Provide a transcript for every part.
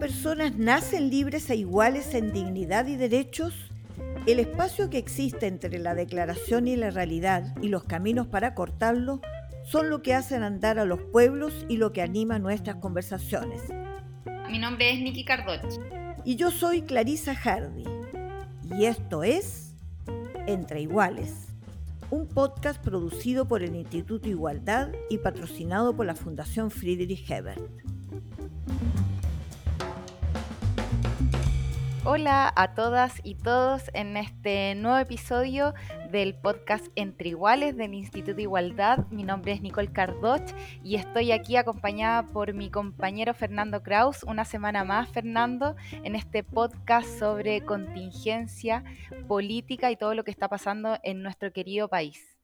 personas nacen libres e iguales en dignidad y derechos, el espacio que existe entre la declaración y la realidad y los caminos para cortarlo son lo que hacen andar a los pueblos y lo que anima nuestras conversaciones. Mi nombre es Nikki Cardoch. Y yo soy Clarisa Hardy. Y esto es Entre Iguales, un podcast producido por el Instituto Igualdad y patrocinado por la Fundación Friedrich Hebert. Hola a todas y todos en este nuevo episodio del podcast Entre Iguales del Instituto Igualdad. Mi nombre es Nicole Cardoch y estoy aquí acompañada por mi compañero Fernando Kraus. Una semana más, Fernando, en este podcast sobre contingencia política y todo lo que está pasando en nuestro querido país.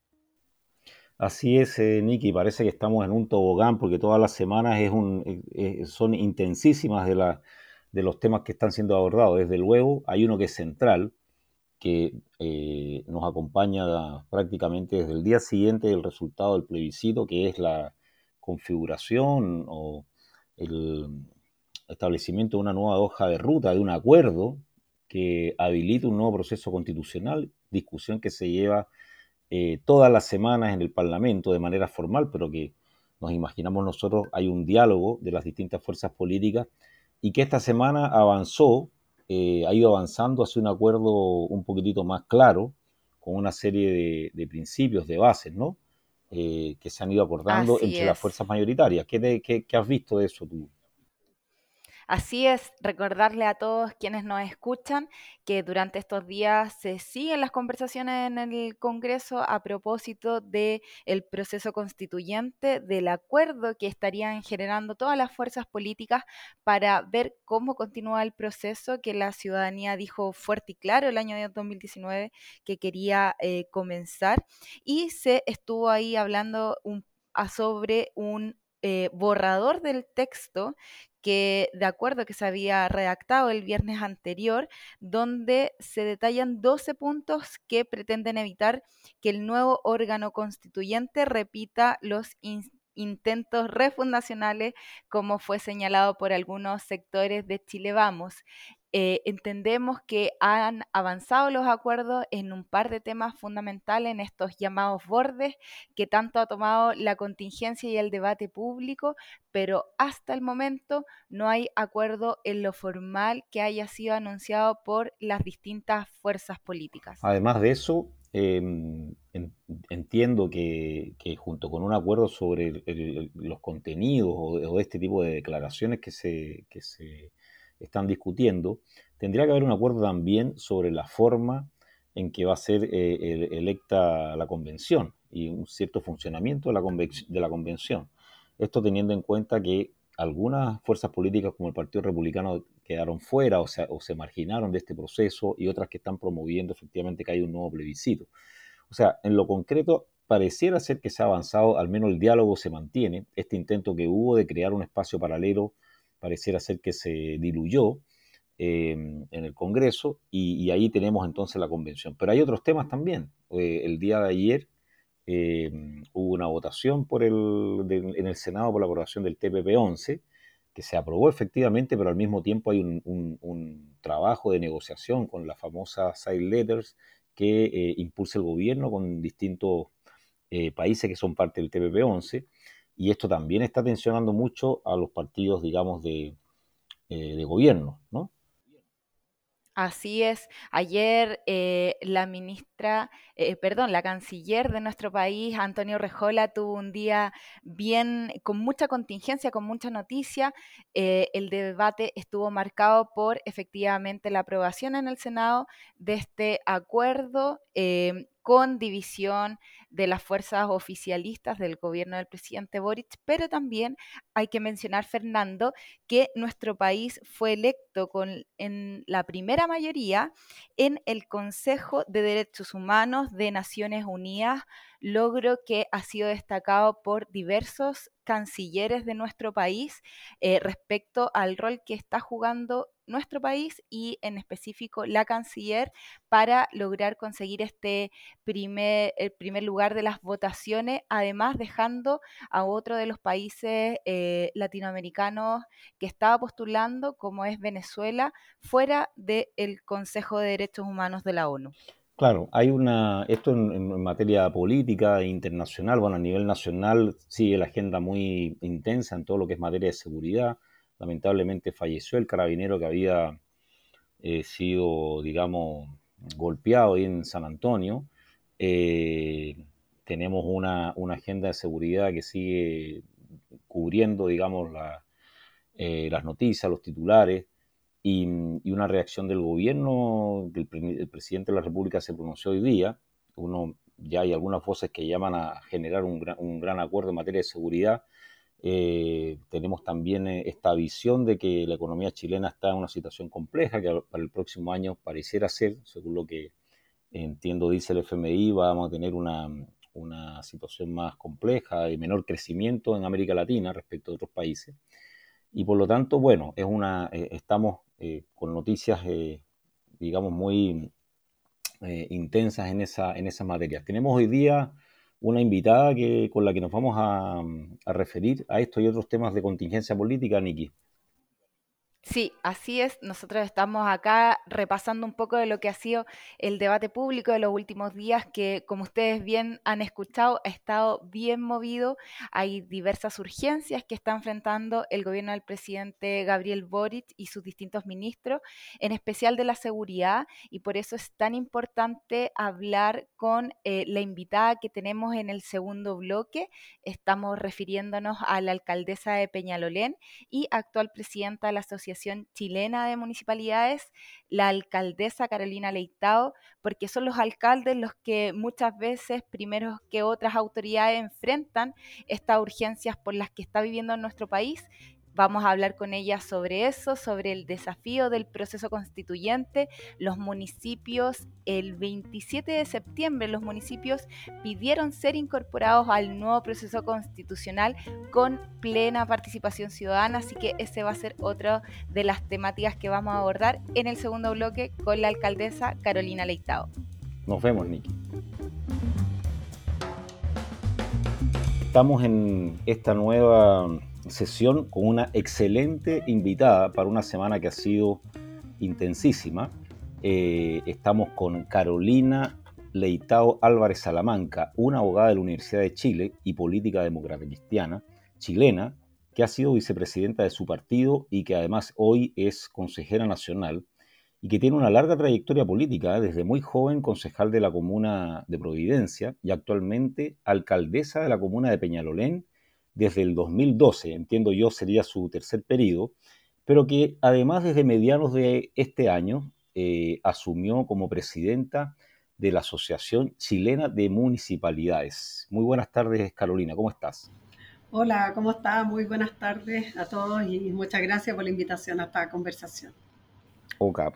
Así es, eh, Nicky, parece que estamos en un tobogán porque todas las semanas es un, eh, eh, son intensísimas de la de los temas que están siendo abordados. Desde luego, hay uno que es central, que eh, nos acompaña prácticamente desde el día siguiente del resultado del plebiscito, que es la configuración o el establecimiento de una nueva hoja de ruta, de un acuerdo que habilita un nuevo proceso constitucional, discusión que se lleva eh, todas las semanas en el Parlamento de manera formal, pero que nos imaginamos nosotros hay un diálogo de las distintas fuerzas políticas y que esta semana avanzó, eh, ha ido avanzando hacia un acuerdo un poquitito más claro, con una serie de, principios, de bases, ¿no? Eh, que se han ido acordando entre las fuerzas mayoritarias. ¿Qué, ¿Qué, has visto de eso tú? Así es, recordarle a todos quienes nos escuchan que durante estos días se siguen las conversaciones en el Congreso a propósito del el proceso constituyente, del acuerdo que estarían generando todas las fuerzas políticas para ver cómo continúa el proceso que la ciudadanía dijo fuerte y claro el año 2019 que quería eh, comenzar. Y se estuvo ahí hablando sobre un eh, borrador del texto que de acuerdo que se había redactado el viernes anterior, donde se detallan 12 puntos que pretenden evitar que el nuevo órgano constituyente repita los intentos refundacionales, como fue señalado por algunos sectores de Chile Vamos. Eh, entendemos que han avanzado los acuerdos en un par de temas fundamentales, en estos llamados bordes que tanto ha tomado la contingencia y el debate público, pero hasta el momento no hay acuerdo en lo formal que haya sido anunciado por las distintas fuerzas políticas. Además de eso, em, entiendo que, junto con un acuerdo sobre los contenidos o, este tipo de declaraciones que se, que se están discutiendo, tendría que haber un acuerdo también sobre la forma en que va a ser eh, electa la convención y un cierto funcionamiento de la, de la convención. Esto teniendo en cuenta que algunas fuerzas políticas como el Partido Republicano quedaron fuera o se, o se marginaron de este proceso y otras que están promoviendo efectivamente que hay un nuevo plebiscito. O sea, en lo concreto, pareciera ser que se ha avanzado, al menos el diálogo se mantiene, este intento que hubo de crear un espacio paralelo pareciera ser que se diluyó em, en el Congreso y, ahí tenemos entonces la convención. Pero hay otros temas también. Eh, el día de ayer em, hubo una votación en el Senado por la aprobación del TPP-11, que se aprobó efectivamente, pero al mismo tiempo hay un, trabajo de negociación con las famosas side letters que eh, impulsa el gobierno con distintos eh, países que son parte del TPP-11 y esto también está tensionando mucho a los partidos, digamos, de, eh, de gobierno, ¿no? Así es. Ayer eh, la ministra, eh, perdón, la canciller de nuestro país, Antonio Rejola, tuvo un día bien, con mucha contingencia, con mucha noticia. el debate estuvo marcado por efectivamente la aprobación en el Senado de este acuerdo con división de las fuerzas oficialistas del gobierno del presidente Boric, pero también hay que mencionar, Fernando, que nuestro país fue electo con, en la primera mayoría en el Consejo de Derechos Humanos de Naciones Unidas, logro que ha sido destacado por diversos cancilleres de nuestro país eh, respecto al rol que está jugando nuestro país y en específico la canciller para lograr conseguir este primer, el primer lugar de las votaciones, además dejando a otro de los países eh, latinoamericanos que estaba postulando, como es Venezuela, fuera del Consejo de Derechos Humanos de la ONU. Claro, hay una, esto en, materia política internacional, bueno, a nivel nacional sigue la agenda muy intensa en todo lo que es materia de seguridad. Lamentablemente falleció el carabinero que había eh, sido, digamos, golpeado ahí en San Antonio. Eh, tenemos una, agenda de seguridad que sigue cubriendo, digamos, eh, las noticias, los titulares y, una reacción del gobierno, el, presidente de la República se pronunció hoy día, uno ya hay algunas voces que llaman a generar un gran, acuerdo en materia de seguridad. Eh, tenemos también eh, esta visión de que la economía chilena está en una situación compleja, que para el próximo año pareciera ser, según lo que entiendo dice el FMI, vamos a tener una, una situación más compleja y menor crecimiento en América Latina respecto a otros países. Y por lo tanto, bueno, es una, eh, estamos eh, con noticias, eh, digamos, muy intensas en, esa, en esas materias. Tenemos hoy día una invitada que, con la que nos vamos a, a referir a esto y otros temas de contingencia política, Niki. Sí, así es. Nosotros estamos acá repasando un poco de lo que ha sido el debate público de los últimos días, que como ustedes bien han escuchado, ha estado bien movido. Hay diversas urgencias que está enfrentando el gobierno del presidente Gabriel Boric y sus distintos ministros, en especial de la seguridad, y por eso es tan importante hablar con eh, la invitada que tenemos en el segundo bloque. Estamos refiriéndonos a la alcaldesa de Peñalolén y actual presidenta de la Asociación Chilena de Municipalidades, la alcaldesa Carolina Leitao, porque son los alcaldes los que muchas veces, primero que otras autoridades, enfrentan estas urgencias por las que está viviendo nuestro país Vamos a hablar con ella sobre eso, sobre el desafío del proceso constituyente. Los municipios, el 27 de septiembre, los municipios pidieron ser incorporados al nuevo proceso constitucional con plena participación ciudadana, así que ese va a ser otra de las temáticas que vamos a abordar en el segundo bloque con la alcaldesa Carolina Leitao. Nos vemos, Niki. Estamos en esta nueva sesión con una excelente invitada para una semana que ha sido intensísima. Eh, estamos con Carolina Leitao Álvarez Salamanca, una abogada de la Universidad de Chile y política demócrata cristiana chilena, que ha sido vicepresidenta de su partido y que además hoy es consejera nacional y que tiene una larga trayectoria política, ¿eh? desde muy joven concejal de la comuna de Providencia y actualmente alcaldesa de la comuna de Peñalolén desde el 2012, entiendo yo sería su tercer periodo, pero que además desde medianos de este año eh, asumió como presidenta de la Asociación Chilena de Municipalidades. Muy buenas tardes, Carolina, ¿cómo estás? Hola, ¿cómo estás? Muy buenas tardes a todos y muchas gracias por la invitación a esta conversación.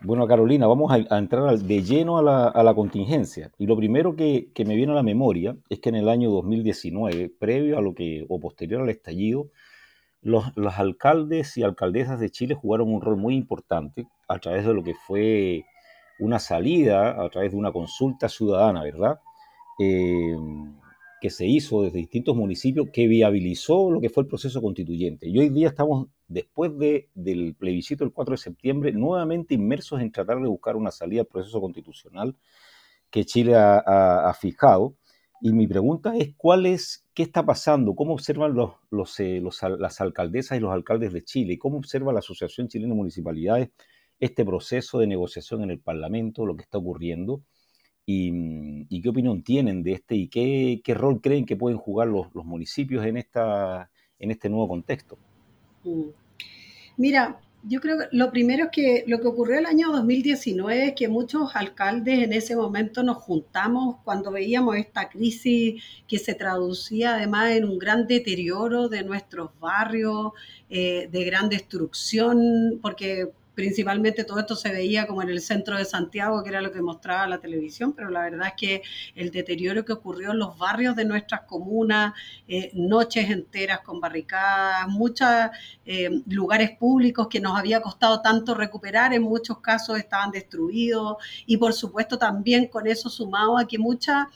Bueno, Carolina, vamos a, entrar de lleno a la, contingencia. Y lo primero que, me viene a la memoria es que en el año 2019, previo a lo que, o posterior al estallido, los, alcaldes y alcaldesas de Chile jugaron un rol muy importante a través de lo que fue una salida, a través de una consulta ciudadana, ¿verdad? Eh, que se hizo desde distintos municipios que viabilizó lo que fue el proceso constituyente. Y hoy día estamos, después de, del plebiscito del 4 de septiembre, nuevamente inmersos en tratar de buscar una salida al proceso constitucional que Chile ha, fijado. Y mi pregunta es, ¿cuál es, qué está pasando? ¿Cómo observan los, los, eh, las alcaldesas y los alcaldes de Chile? ¿Cómo observa la Asociación Chilena de Municipalidades este proceso de negociación en el Parlamento, lo que está ocurriendo? y, qué opinión tienen de este y qué, rol creen que pueden jugar los, municipios en, esta, en este nuevo contexto. Mira, yo creo que lo primero es que lo que ocurrió el año 2019 es que muchos alcaldes en ese momento nos juntamos cuando veíamos esta crisis que se traducía además en un gran deterioro de nuestros barrios, eh, de gran destrucción, porque principalmente todo esto se veía como en el centro de Santiago, que era lo que mostraba la televisión, pero la verdad es que el deterioro que ocurrió en los barrios de nuestras comunas, eh, noches enteras con barricadas, muchos eh, lugares públicos que nos había costado tanto recuperar, en muchos casos estaban destruidos y por supuesto también con eso sumado a que muchas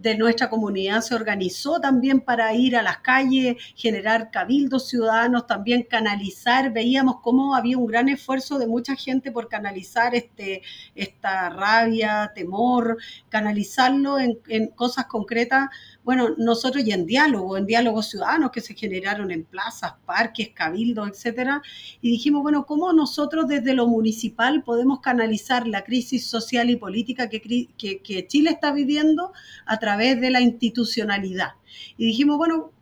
de nuestra comunidad se organizó también para ir a las calles, generar cabildos ciudadanos, también canalizar. Veíamos cómo había un gran esfuerzo de mucha gente por canalizar este, esta rabia, temor, canalizarlo en, en cosas concretas bueno, nosotros y en diálogo, en diálogos ciudadanos que se generaron en plazas, parques, cabildos, etcétera, y dijimos, bueno, ¿cómo nosotros desde lo municipal podemos canalizar la crisis social y política que, que, Chile está viviendo a través de la institucionalidad? Y dijimos, bueno,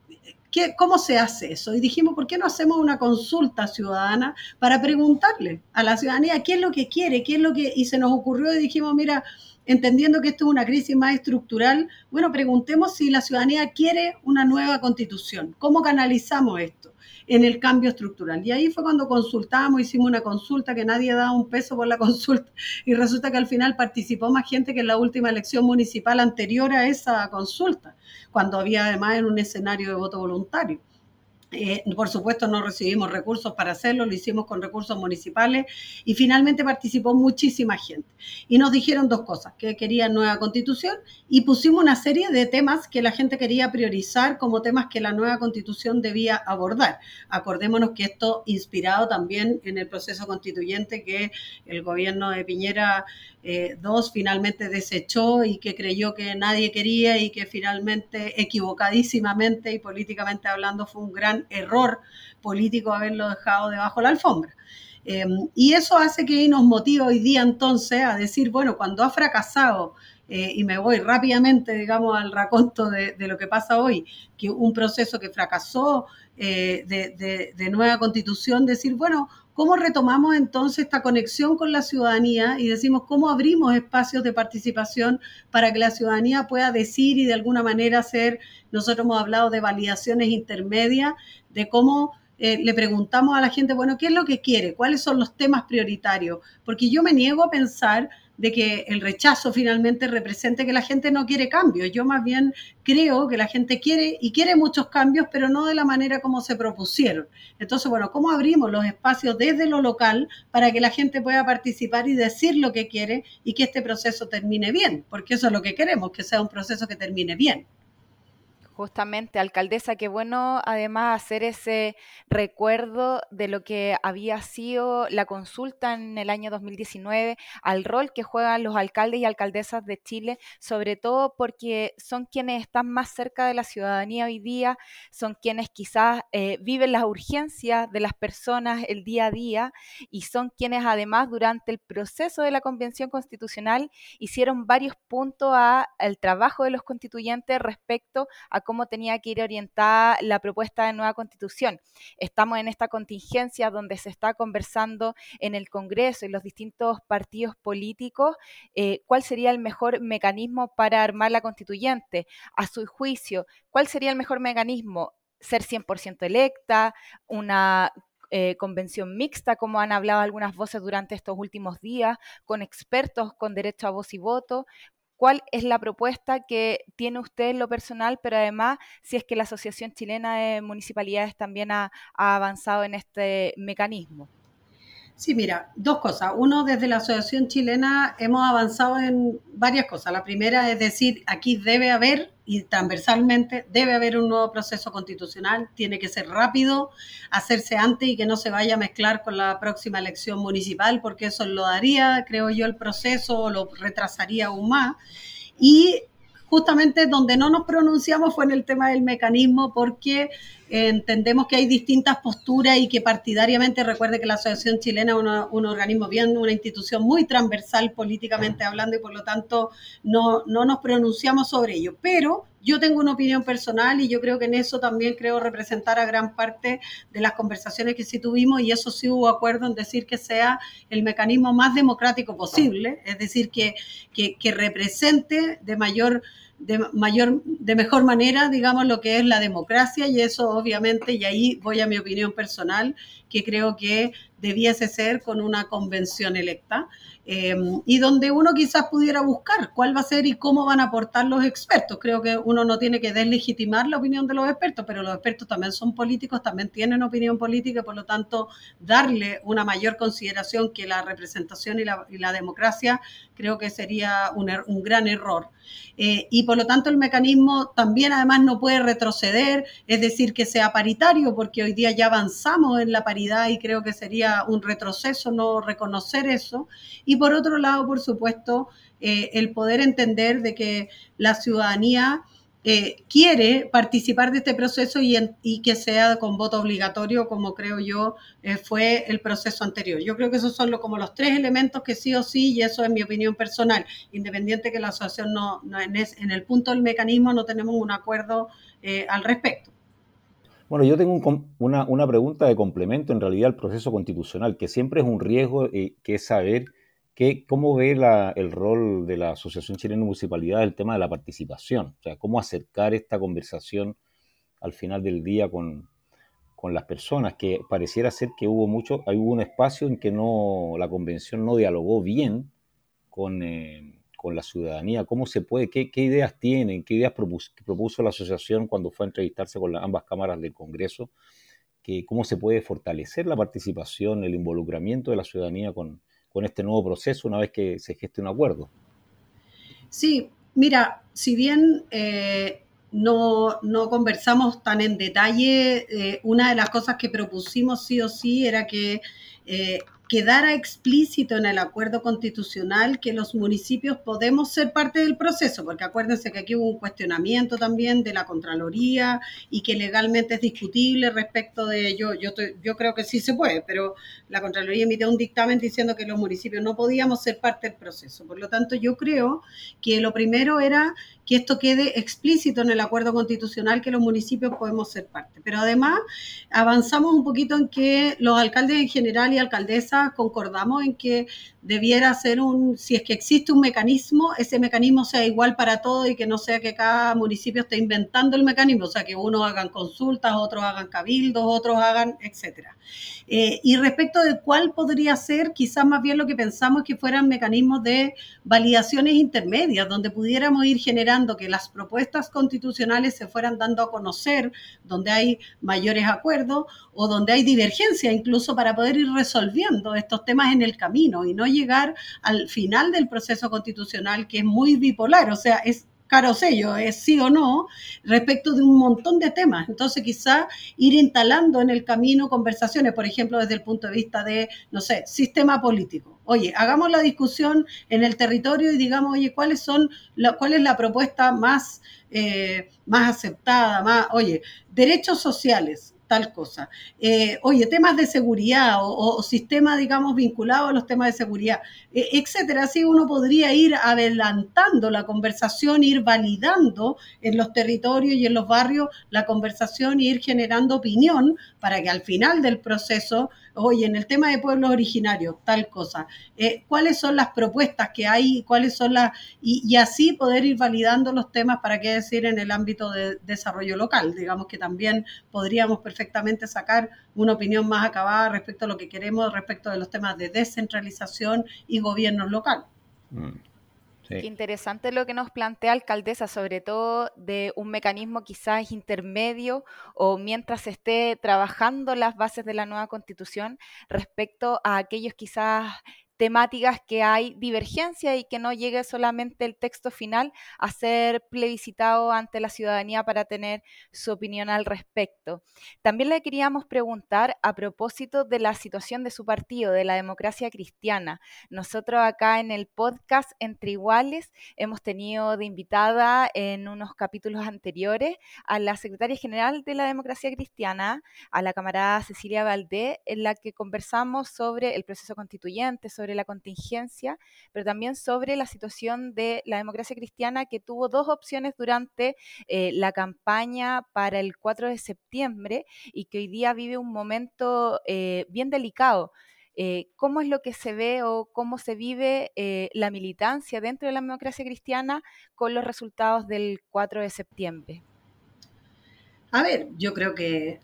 ¿Qué, ¿Cómo se hace eso? Y dijimos, ¿por qué no hacemos una consulta ciudadana para preguntarle a la ciudadanía qué es lo que quiere, qué es lo que... Y se nos ocurrió y dijimos, mira, entendiendo que esto es una crisis más estructural, bueno, preguntemos si la ciudadanía quiere una nueva constitución. ¿Cómo canalizamos esto en el cambio estructural? Y ahí fue cuando consultamos, hicimos una consulta que nadie daba un peso por la consulta y resulta que al final participó más gente que en la última elección municipal anterior a esa consulta, cuando había además en un escenario de voto voluntario. Eh, por supuesto, no recibimos recursos para hacerlo, lo hicimos con recursos municipales y finalmente participó muchísima gente. Y nos dijeron dos cosas, que querían nueva constitución y pusimos una serie de temas que la gente quería priorizar como temas que la nueva constitución debía abordar. Acordémonos que esto inspirado también en el proceso constituyente que el gobierno de Piñera II finalmente desechó y que creyó que nadie quería y que finalmente equivocadísimamente y políticamente hablando fue un gran error político haberlo dejado debajo de la alfombra. Em, y eso hace que nos motive hoy día entonces a decir, bueno, cuando ha fracasado, eh, y me voy rápidamente, digamos, al raconto de, lo que pasa hoy, que un proceso que fracasó eh, de, de, nueva constitución, decir, bueno, ¿Cómo retomamos entonces esta conexión con la ciudadanía y decimos cómo abrimos espacios de participación para que la ciudadanía pueda decir y de alguna manera hacer, nosotros hemos hablado de validaciones intermedias, de cómo eh, le preguntamos a la gente, bueno, ¿qué es lo que quiere? ¿Cuáles son los temas prioritarios? Porque yo me niego a pensar de que el rechazo finalmente represente que la gente no quiere cambios. Yo más bien creo que la gente quiere y quiere muchos cambios, pero no de la manera como se propusieron. Entonces, bueno, ¿cómo abrimos los espacios desde lo local para que la gente pueda participar y decir lo que quiere y que este proceso termine bien? Porque eso es lo que queremos, que sea un proceso que termine bien. Justamente, alcaldesa, qué bueno además hacer ese recuerdo de lo que había sido la consulta en el año 2019, al rol que juegan los alcaldes y alcaldesas de Chile, sobre todo porque son quienes están más cerca de la ciudadanía hoy día, son quienes quizás eh, viven las urgencias de las personas el día a día y son quienes además durante el proceso de la Convención Constitucional hicieron varios puntos al trabajo de los constituyentes respecto a cómo tenía que ir orientada la propuesta de nueva constitución. Estamos en esta contingencia donde se está conversando en el Congreso y los distintos partidos políticos eh, cuál sería el mejor mecanismo para armar la constituyente. A su juicio, ¿cuál sería el mejor mecanismo? Ser 100% electa, una eh, convención mixta, como han hablado algunas voces durante estos últimos días, con expertos con derecho a voz y voto, cuál es la propuesta que tiene usted en lo personal, pero además si es que la Asociación Chilena de Municipalidades también ha, avanzado en este mecanismo. Sí, mira, dos cosas. Uno, desde la Asociación Chilena hemos avanzado en varias cosas. La primera es decir, aquí debe haber, y transversalmente, debe haber un nuevo proceso constitucional, tiene que ser rápido, hacerse antes y que no se vaya a mezclar con la próxima elección municipal, porque eso lo daría, creo yo, el proceso o lo retrasaría aún más. Y justamente donde no nos pronunciamos fue en el tema del mecanismo, porque entendemos que hay distintas posturas y que partidariamente, recuerde que la Asociación Chilena es un organismo bien, una institución muy transversal políticamente hablando y por lo tanto no, no nos pronunciamos sobre ello. Pero yo tengo una opinión personal y yo creo que en eso también creo representar a gran parte de las conversaciones que sí tuvimos y eso sí hubo acuerdo en decir que sea el mecanismo más democrático posible, es decir, que, que, que represente de mayor de mayor, de mejor manera, digamos, lo que es la democracia y eso obviamente, y ahí voy a mi opinión personal, que creo que debiese ser con una convención electa em, y donde uno quizás pudiera buscar cuál va a ser y cómo van a aportar los expertos. Creo que uno no tiene que deslegitimar la opinión de los expertos, pero los expertos también son políticos, también tienen opinión política, por lo tanto, darle una mayor consideración que la representación y la, y la democracia creo que sería un, er, un gran error. Eh, y por lo tanto el mecanismo también además no puede retroceder, es decir, que sea paritario, porque hoy día ya avanzamos en la paridad y creo que sería un retroceso no reconocer eso. Y por otro lado, por supuesto, eh, el poder entender de que la ciudadanía eh, quiere participar de este proceso y, que sea con voto obligatorio, como creo yo eh, fue el proceso anterior. Yo creo que esos son como los tres elementos que sí o sí, y eso es mi opinión personal, independiente que la asociación no, en, el punto del mecanismo no tenemos un acuerdo eh, al respecto. Bueno, yo tengo una, una, pregunta de complemento en realidad al proceso constitucional, que siempre es un riesgo, que es saber ¿Cómo ve el rol de la Asociación Chilena de Municipalidades el tema de la participación? O sea, ¿cómo acercar esta conversación al final del día con, las personas? Que pareciera ser que hubo mucho, hubo un espacio en que no, la convención no dialogó bien con, eh, la ciudadanía. ¿Cómo se puede? Qué, ideas tienen? ¿Qué ideas propuso, la asociación cuando fue a entrevistarse con ambas cámaras del Congreso? Que, ¿Cómo se puede fortalecer la participación, el involucramiento de la ciudadanía con con este nuevo proceso una vez que se geste un acuerdo. Sí, mira, si bien eh, no, conversamos tan en detalle, eh, una de las cosas que propusimos sí o sí era que eh, quedara explícito en el acuerdo constitucional que los municipios podemos ser parte del proceso, porque acuérdense que aquí hubo un cuestionamiento también de la Contraloría y que legalmente es discutible respecto de ello. Yo, yo creo que sí se puede, pero la Contraloría emitió un dictamen diciendo que los municipios no podíamos ser parte del proceso. Por lo tanto, yo creo que lo primero era que esto quede explícito en el acuerdo constitucional que los municipios podemos ser parte. Pero además avanzamos un poquito en que los alcaldes en general y alcaldesas concordamos en que debiera ser un, si es que existe un mecanismo, ese mecanismo sea igual para todos y que no sea que cada municipio esté inventando el mecanismo, o sea, que unos hagan consultas, otros hagan cabildos, otros hagan, etcétera. Eh, y respecto de cuál podría ser, quizás más bien lo que pensamos que fueran mecanismos de validaciones intermedias, donde pudiéramos ir generando que las propuestas constitucionales se fueran dando a conocer, donde hay mayores acuerdos o donde hay divergencia, incluso para poder ir resolviendo estos temas en el camino y no llegar al final del proceso constitucional que es muy bipolar, o sea, es caro sello, es sí o no, respecto de un montón de temas. Entonces, quizá ir instalando en el camino conversaciones, por ejemplo, desde el punto de vista de, no sé, sistema político. Oye, hagamos la discusión en el territorio y digamos, oye, ¿cuáles son, cuál es la propuesta más, eh, más aceptada? Más, oye, derechos sociales tal cosa. Eh, oye, temas de seguridad o, sistemas, digamos, vinculados a los temas de seguridad, eh, etcétera. Así uno podría ir adelantando la conversación, ir validando en los territorios y en los barrios la conversación y ir generando opinión para que al final del proceso oye, en el tema de pueblos originarios, tal cosa, eh, cuáles son las propuestas que hay, cuáles son las, y, así poder ir validando los temas para qué decir en el ámbito de desarrollo local. Digamos que también podríamos perfectamente sacar una opinión más acabada respecto a lo que queremos, respecto de los temas de descentralización y gobierno local. Mm. Qué interesante lo que nos plantea alcaldesa, sobre todo de un mecanismo quizás intermedio o mientras se esté trabajando las bases de la nueva constitución respecto a aquellos quizás temáticas que hay divergencia y que no llegue solamente el texto final a ser plebiscitado ante la ciudadanía para tener su opinión al respecto. También le queríamos preguntar a propósito de la situación de su partido, de la democracia cristiana. Nosotros acá en el podcast Entre Iguales hemos tenido de invitada en unos capítulos anteriores a la secretaria general de la democracia cristiana, a la camarada Cecilia Valdé, en la que conversamos sobre el proceso constituyente, sobre la contingencia, pero también sobre la situación de la democracia cristiana que tuvo dos opciones durante eh, la campaña para el 4 de septiembre y que hoy día vive un momento eh, bien delicado. Eh, ¿Cómo es lo que se ve o cómo se vive la militancia dentro de la democracia cristiana con los resultados del 4 de septiembre? A ver, yo creo que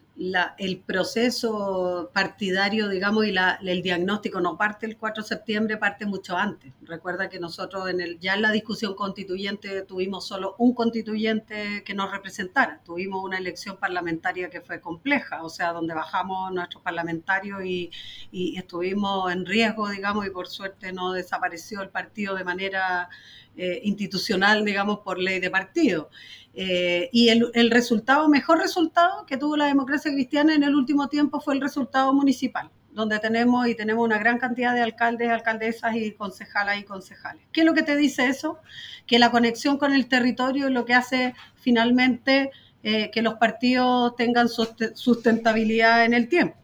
el proceso partidario, digamos, y el diagnóstico no parte el 4 de septiembre, parte mucho antes. Recuerda que nosotros en el, ya en la discusión constituyente tuvimos solo un constituyente que nos representara. Tuvimos una elección parlamentaria que fue compleja, o sea, donde bajamos nuestros parlamentarios y, y estuvimos en riesgo, digamos, y por suerte no desapareció el partido de manera eh, institucional, digamos, por ley de partido. Eh, y el, el, resultado, mejor resultado que tuvo la democracia cristiana en el último tiempo fue el resultado municipal, donde tenemos y tenemos una gran cantidad de alcaldes, alcaldesas y concejalas y concejales. ¿Qué es lo que te dice eso? Que la conexión con el territorio es lo que hace finalmente eh, que los partidos tengan sustentabilidad en el tiempo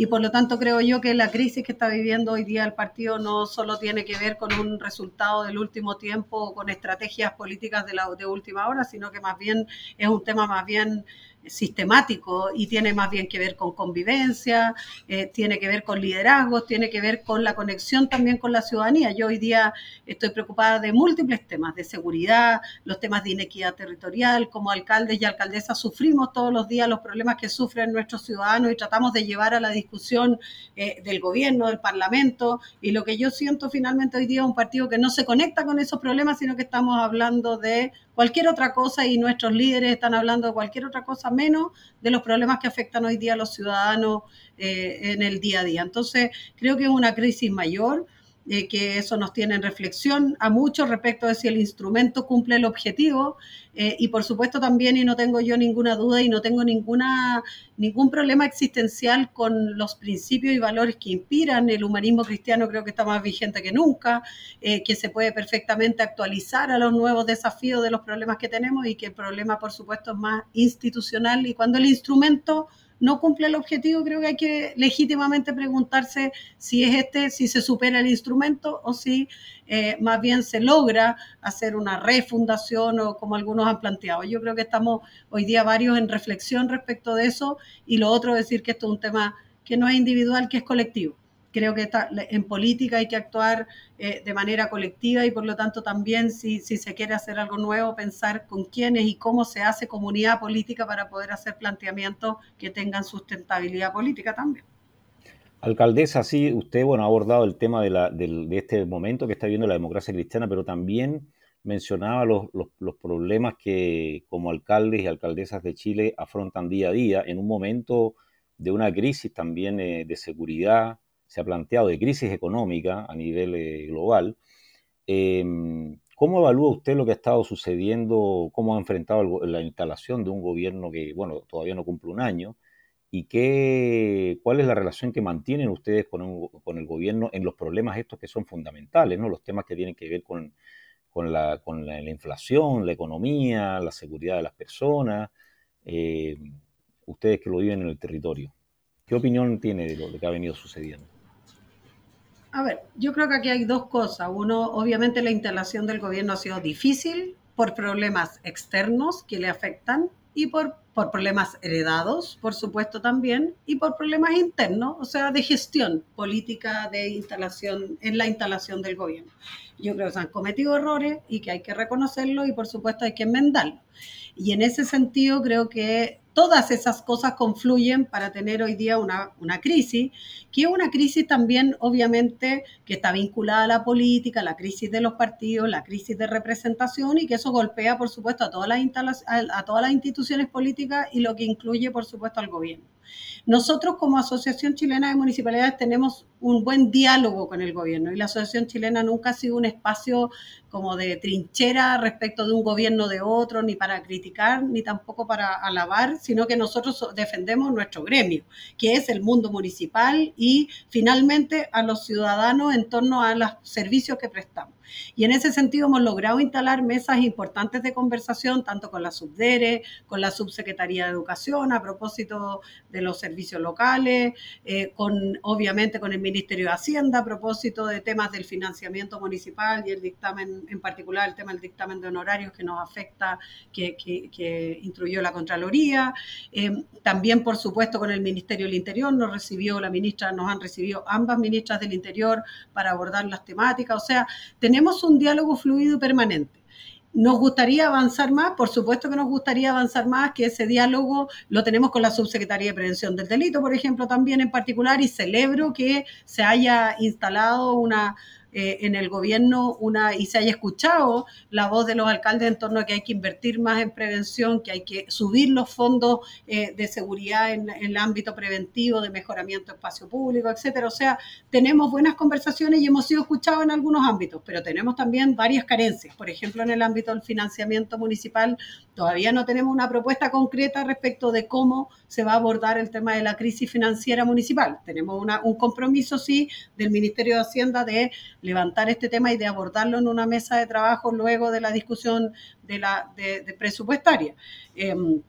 y por lo tanto creo yo que la crisis que está viviendo hoy día el partido no solo tiene que ver con un resultado del último tiempo o con estrategias políticas de, la, de última hora, sino que más bien es un tema más bien sistemático y tiene más bien que ver con convivencia, eh, tiene que ver con liderazgos, tiene que ver con la conexión también con la ciudadanía. Yo hoy día estoy preocupada de múltiples temas, de seguridad, los temas de inequidad territorial, como alcaldes y alcaldesas sufrimos todos los días los problemas que sufren nuestros ciudadanos y tratamos de llevar a la discusión eh, del gobierno, del parlamento, y lo que yo siento finalmente hoy día es un partido que no se conecta con esos problemas, sino que estamos hablando de cualquier otra cosa y nuestros líderes están hablando de cualquier otra cosa menos de los problemas que afectan hoy día a los ciudadanos eh, en el día a día. Entonces, creo que es una crisis mayor eh, que eso nos tiene en reflexión a muchos respecto de si el instrumento cumple el objetivo eh, y por supuesto también, y no tengo yo ninguna duda y no tengo ninguna, ningún problema existencial con los principios y valores que inspiran el humanismo cristiano, creo que está más vigente que nunca, eh, que se puede perfectamente actualizar a los nuevos desafíos de los problemas que tenemos y que el problema por supuesto es más institucional y cuando el instrumento no cumple el objetivo, creo que hay que legítimamente preguntarse si es este, si se supera el instrumento o si eh, más bien se logra hacer una refundación o como algunos han planteado. Yo creo que estamos hoy día varios en reflexión respecto de eso y lo otro es decir que esto es un tema que no es individual, que es colectivo creo que en política hay que actuar eh, de manera colectiva y por lo tanto también si, se quiere hacer algo nuevo, pensar con quiénes y cómo se hace comunidad política para poder hacer planteamientos que tengan sustentabilidad política también. Alcaldesa, sí, usted bueno, ha abordado el tema de, este momento que está viviendo la democracia cristiana, pero también mencionaba los, problemas que como alcaldes y alcaldesas de Chile afrontan día a día en un momento de una crisis también eh, de seguridad, se ha planteado de crisis económica a nivel eh, global. Em, ¿Cómo evalúa usted lo que ha estado sucediendo? ¿Cómo ha enfrentado la instalación de un gobierno que, bueno, todavía no cumple un año? ¿Y qué, cuál es la relación que mantienen ustedes con, el gobierno en los problemas estos que son fundamentales, ¿no? los temas que tienen que ver con, la, inflación, la economía, la seguridad de las personas, eh, ustedes que lo viven en el territorio? ¿Qué opinión tiene de lo que ha venido sucediendo? A ver, yo creo que aquí hay dos cosas. Uno, obviamente la instalación del gobierno ha sido difícil por problemas externos que le afectan y por, por problemas heredados, por supuesto también, y por problemas internos, o sea, de gestión política de instalación, en la instalación del gobierno. Yo creo que se han cometido errores y que hay que reconocerlo y por supuesto hay que enmendarlo. Y en ese sentido creo que todas esas cosas confluyen para tener hoy día una, crisis, que es una crisis también, obviamente, que está vinculada a la política, la crisis de los partidos, la crisis de representación y que eso golpea, por supuesto, a todas las, a todas las instituciones políticas y lo que incluye, por supuesto, al gobierno. Nosotros como Asociación Chilena de Municipalidades tenemos un buen diálogo con el gobierno y la Asociación Chilena nunca ha sido un espacio como de trinchera respecto de un gobierno de otro, ni para criticar, ni tampoco para alabar, sino que nosotros defendemos nuestro gremio, que es el mundo municipal y finalmente a los ciudadanos en torno a los servicios que prestamos. Y en ese sentido hemos logrado instalar mesas importantes de conversación, tanto con la Subdere, con la Subsecretaría de Educación, a propósito de los servicios locales, eh, con obviamente con el Ministerio de Hacienda, a propósito de temas del financiamiento municipal y el dictamen, en particular el tema del dictamen de honorarios que nos afecta, que, que, instruyó la Contraloría. Eh, también, por supuesto, con el Ministerio del Interior nos recibió la ministra, nos han recibido ambas ministras del Interior para abordar las temáticas. O sea, tenemos tenemos un diálogo fluido y permanente. nos gustaría avanzar más, por supuesto que nos gustaría avanzar más, que ese diálogo lo tenemos con la Subsecretaría de Prevención del Delito, por ejemplo, también en particular, y celebro que se haya instalado una eh, en el gobierno una y se haya escuchado la voz de los alcaldes en torno a que hay que invertir más en prevención, que hay que subir los fondos eh, de seguridad en, el ámbito preventivo, de mejoramiento de espacio público, etcétera. O sea, tenemos buenas conversaciones y hemos sido escuchados en algunos ámbitos, pero tenemos también varias carencias. Por ejemplo, en el ámbito del financiamiento municipal, todavía no tenemos una propuesta concreta respecto de cómo se va a abordar el tema de la crisis financiera municipal. Tenemos un compromiso, sí, del Ministerio de Hacienda de levantar este tema y de abordarlo en una mesa de trabajo luego de la discusión de la de, presupuestaria. Em,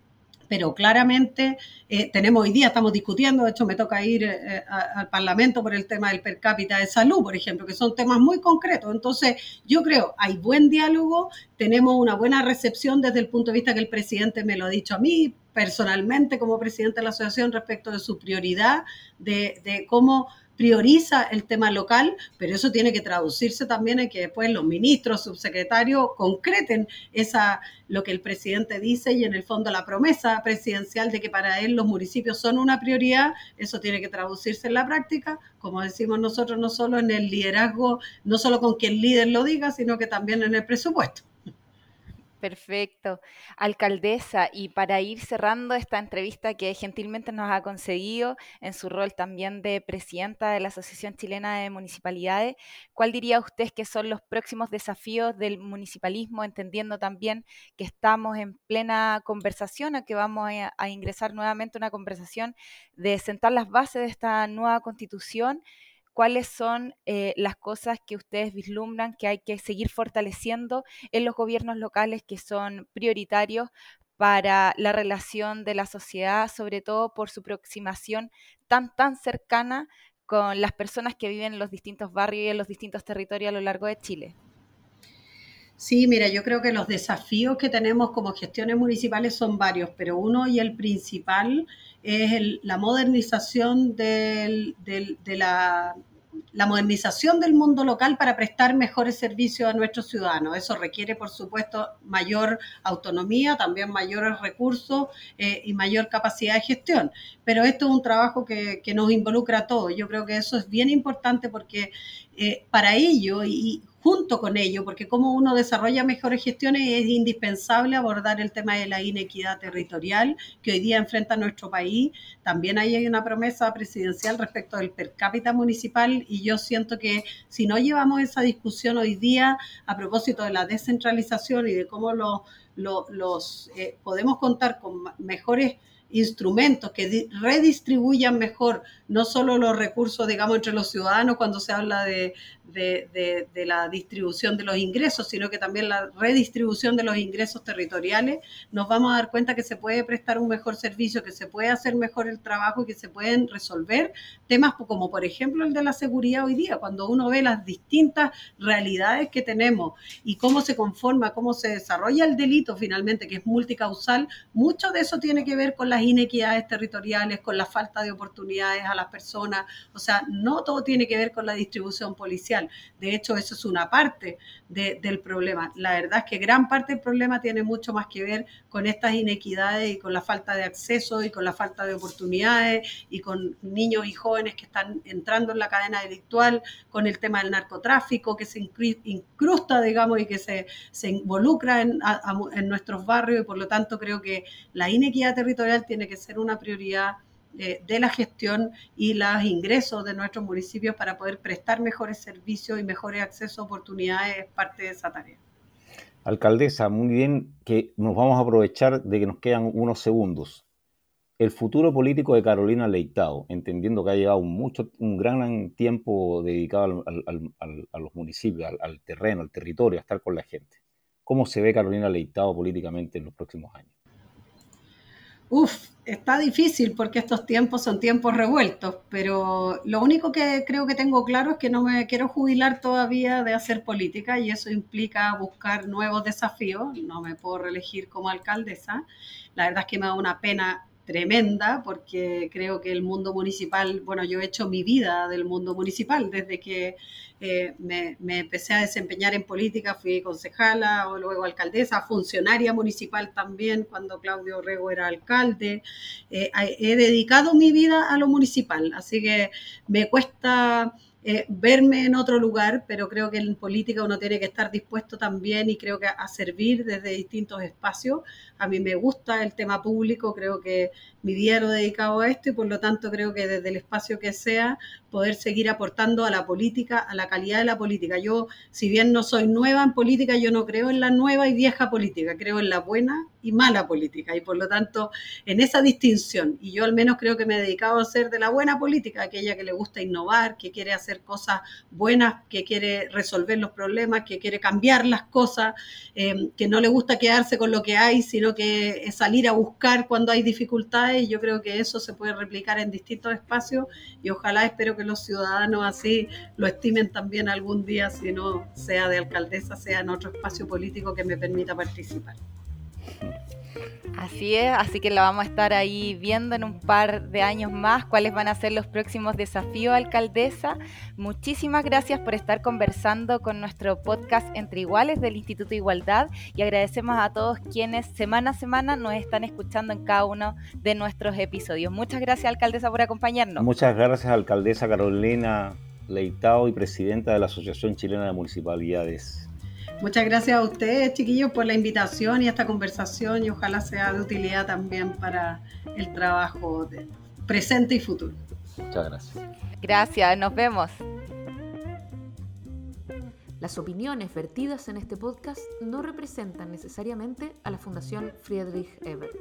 pero claramente eh, tenemos hoy día, estamos discutiendo, de hecho me toca ir eh, al Parlamento por el tema del per cápita de salud, por ejemplo, que son temas muy concretos. Entonces, yo creo, hay buen diálogo, tenemos una buena recepción desde el punto de vista que el presidente me lo ha dicho a mí personalmente como presidente de la asociación respecto de su prioridad, de, de cómo prioriza el tema local, pero eso tiene que traducirse también en que después los ministros, subsecretarios concreten esa, lo que el presidente dice y en el fondo la promesa presidencial de que para él los municipios son una prioridad, eso tiene que traducirse en la práctica, como decimos nosotros, no solo en el liderazgo, no solo con que el líder lo diga, sino que también en el presupuesto. Perfecto. Alcaldesa, y para ir cerrando esta entrevista que gentilmente nos ha conseguido en su rol también de presidenta de la Asociación Chilena de Municipalidades, ¿cuál diría usted que son los próximos desafíos del municipalismo, entendiendo también que estamos en plena conversación, a que vamos a, a ingresar nuevamente una conversación de sentar las bases de esta nueva constitución? Cuáles son eh, las cosas que ustedes vislumbran que hay que seguir fortaleciendo en los gobiernos locales que son prioritarios para la relación de la sociedad, sobre todo por su aproximación tan, tan cercana con las personas que viven en los distintos barrios y en los distintos territorios a lo largo de Chile. Sí, mira, yo creo que los desafíos que tenemos como gestiones municipales son varios, pero uno y el principal es la modernización de la, la modernización del mundo local para prestar mejores servicios a nuestros ciudadanos. Eso requiere, por supuesto, mayor autonomía, también mayores recursos eh, y mayor capacidad de gestión. Pero esto es un trabajo que, que, nos involucra a todos. Yo creo que eso es bien importante porque eh, para ello y junto con ello, porque como uno desarrolla mejores gestiones es indispensable abordar el tema de la inequidad territorial que hoy día enfrenta nuestro país. También hay una promesa presidencial respecto del per cápita municipal y yo siento que si no llevamos esa discusión hoy día a propósito de la descentralización y de cómo los eh, podemos contar con mejores instrumentos que redistribuyan mejor no solo los recursos, digamos, entre los ciudadanos cuando se habla de, de, la distribución de los ingresos, sino que también la redistribución de los ingresos territoriales, nos vamos a dar cuenta que se puede prestar un mejor servicio, que se puede hacer mejor el trabajo y que se pueden resolver temas como por ejemplo el de la seguridad hoy día, cuando uno ve las distintas realidades que tenemos y cómo se conforma, cómo se desarrolla el delito finalmente, que es multicausal, mucho de eso tiene que ver con las inequidades territoriales, con la falta de oportunidades a las personas, o sea, no todo tiene que ver con la distribución policial de hecho, eso es una parte del problema. La verdad es que gran parte del problema tiene mucho más que ver con estas inequidades y con la falta de acceso y con la falta de oportunidades y con niños y jóvenes que están entrando en la cadena delictual, con el tema del narcotráfico que se incrusta, digamos, y que se, involucra en, en nuestros barrios y por lo tanto creo que la inequidad territorial tiene que ser una prioridad de, la gestión y los ingresos de nuestros municipios para poder prestar mejores servicios y mejores accesos a oportunidades es parte de esa tarea. Alcaldesa, muy bien que nos vamos a aprovechar de que nos quedan unos segundos. El futuro político de Carolina Leitao, entendiendo que ha llegado mucho, un gran tiempo dedicado a los municipios, al, al terreno, al territorio, a estar con la gente. ¿Cómo se ve Carolina Leitao políticamente en los próximos años? Uf, está difícil porque estos tiempos son tiempos revueltos, pero lo único que creo que tengo claro es que no me quiero jubilar todavía de hacer política y eso implica buscar nuevos desafíos. No me puedo reelegir como alcaldesa. La verdad es que me da una pena tremenda porque creo que el mundo municipal, bueno, yo he hecho mi vida del mundo municipal desde que eh, me, empecé a desempeñar en política, fui concejala o luego alcaldesa, funcionaria municipal también cuando Claudio Rego era alcalde. Eh, he dedicado mi vida a lo municipal, así que me cuesta eh, verme en otro lugar, pero creo que en política uno tiene que estar dispuesto también y creo que a servir desde distintos espacios. A mí me gusta el tema público, creo que mi día lo he dedicado a esto y por lo tanto creo que desde el espacio que sea poder seguir aportando a la política, a la calidad de la política. Yo, si bien no soy nueva en política, yo no creo en la nueva y vieja política, creo en la buena y mala política y por lo tanto en esa distinción. Y yo al menos creo que me he dedicado a ser de la buena política, aquella que le gusta innovar, que quiere hacer cosas buenas, que quiere resolver los problemas, que quiere cambiar las cosas, eh, que no le gusta quedarse con lo que hay, sino que salir a buscar cuando hay dificultades. Y yo creo que eso se puede replicar en distintos espacios y ojalá espero que los ciudadanos así lo estimen también algún día, si no sea de alcaldesa, sea en otro espacio político que me permita participar. Así es, así que la vamos a estar ahí viendo en un par de años más cuáles van a ser los próximos desafíos, alcaldesa. Muchísimas gracias por estar conversando con nuestro podcast Entre Iguales del Instituto de Igualdad y agradecemos a todos quienes semana a semana nos están escuchando en cada uno de nuestros episodios. Muchas gracias, alcaldesa, por acompañarnos. Muchas gracias, alcaldesa Carolina Leitao y presidenta de la Asociación Chilena de Municipalidades. Muchas gracias a ustedes, chiquillos, por la invitación y esta conversación y ojalá sea de utilidad también para el trabajo de presente y futuro. Muchas gracias. Gracias, nos vemos. Las opiniones vertidas en este podcast no representan necesariamente a la Fundación Friedrich Ebert.